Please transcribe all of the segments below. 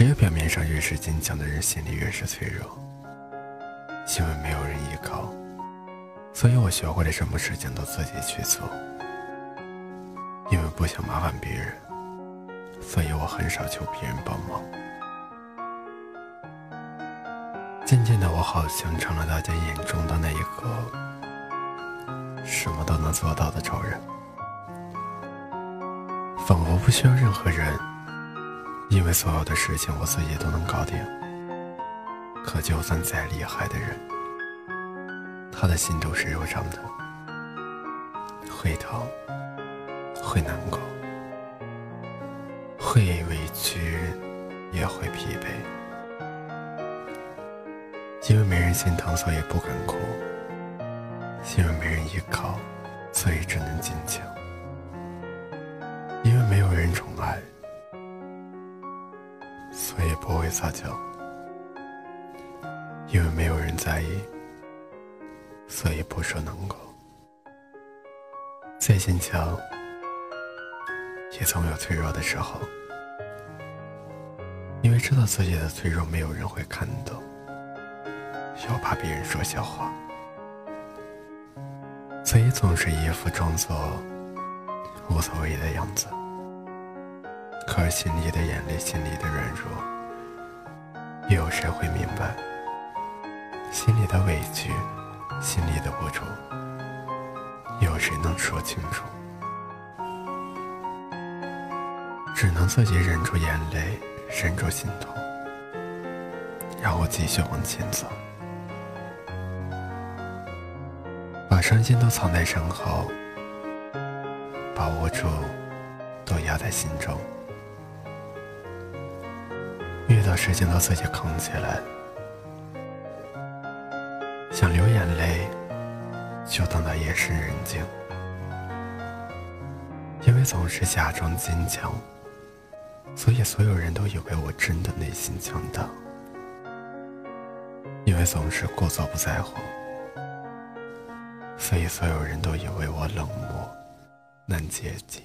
只有表面上越是坚强的人，心里越是脆弱。因为没有人依靠，所以我学会了什么事情都自己去做。因为不想麻烦别人，所以我很少求别人帮忙。渐渐的，我好像成了大家眼中的那一个什么都能做到的超人，仿佛不需要任何人，因为所有的事情我自己都能搞定。可就算再厉害的人，他的心都是肉长的，会疼，会难过，会委屈，也会疲惫。因为没人心疼，所以不敢哭；因为没人依靠，所以只能坚强；因为没有人宠爱，所以不会撒娇。因为没有人在意，所以不说难过。再坚强，也总有脆弱的时候。因为知道自己的脆弱没有人会看懂，又怕别人说笑话，所以总是一副装作无所谓的样子。可是心里的眼泪，心里的软弱，又有谁会明白？心里的委屈，心里的无助，有谁能说清楚？只能自己忍住眼泪，忍住心痛，然后继续往前走，把伤心都藏在身后，把无助都压在心中，遇到事情都自己扛起来。想流眼泪，就等到夜深人静。因为总是假装坚强，所以所有人都以为我真的内心强大。因为总是故作不在乎，所以所有人都以为我冷漠难接近。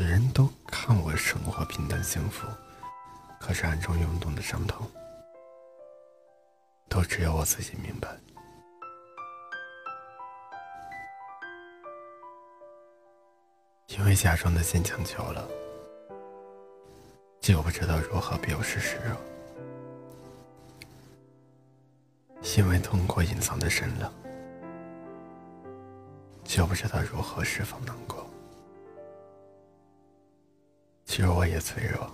别人都看我生活平淡幸福，可是暗中涌动的伤痛。都只有我自己明白，因为假装的坚强久了，就不知道如何表示示弱；因为痛苦隐藏的深了，就不知道如何释放难过。其实我也脆弱。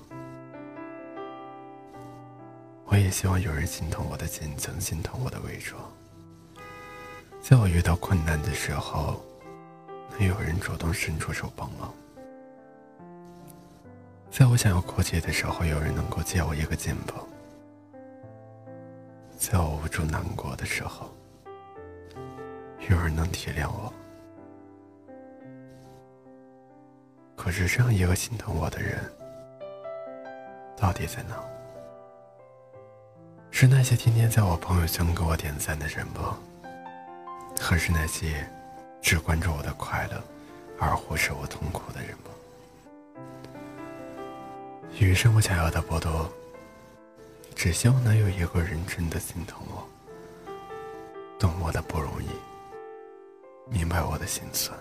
我也希望有人心疼我的坚强，心疼我的伪装。在我遇到困难的时候，能有人主动伸出手帮忙；在我想要哭泣的时候，有人能够借我一个肩膀；在我无助难过的时候，有人能体谅我。可是这样一个心疼我的人，到底在哪？是那些天天在我朋友圈给我点赞的人吗？还是那些只关注我的快乐而忽视我痛苦的人吗？余生我想要的不多，只希望能有一个人真的心疼我，懂我的不容易，明白我的心酸，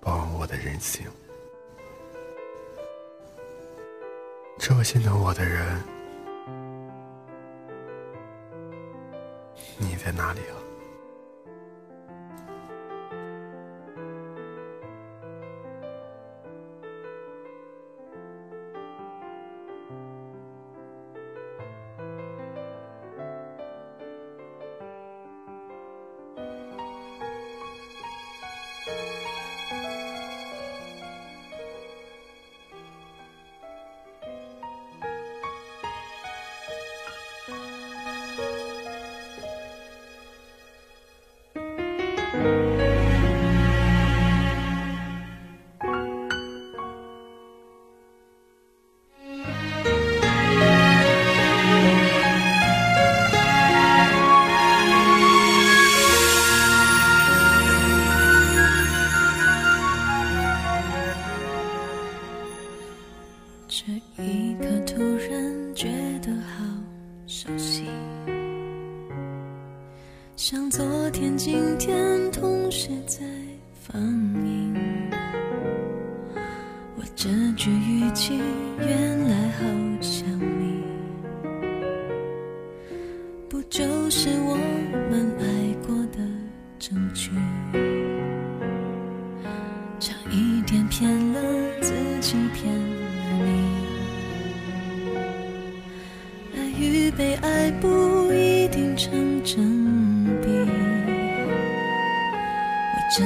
包容我的任性。这么心疼我的人。你在哪里啊？Amen. 像昨天、今天同时在放映。我这句语气原来好像你，不就是我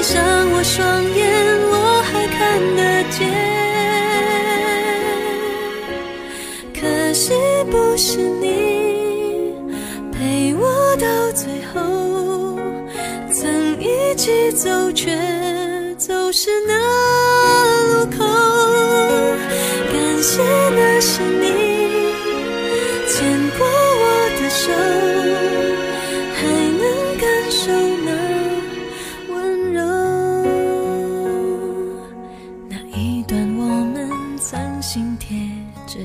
闭上我双眼，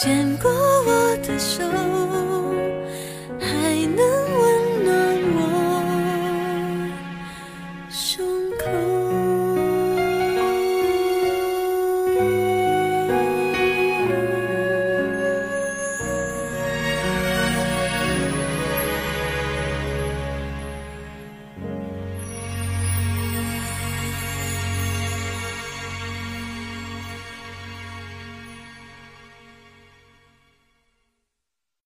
牵过我的手。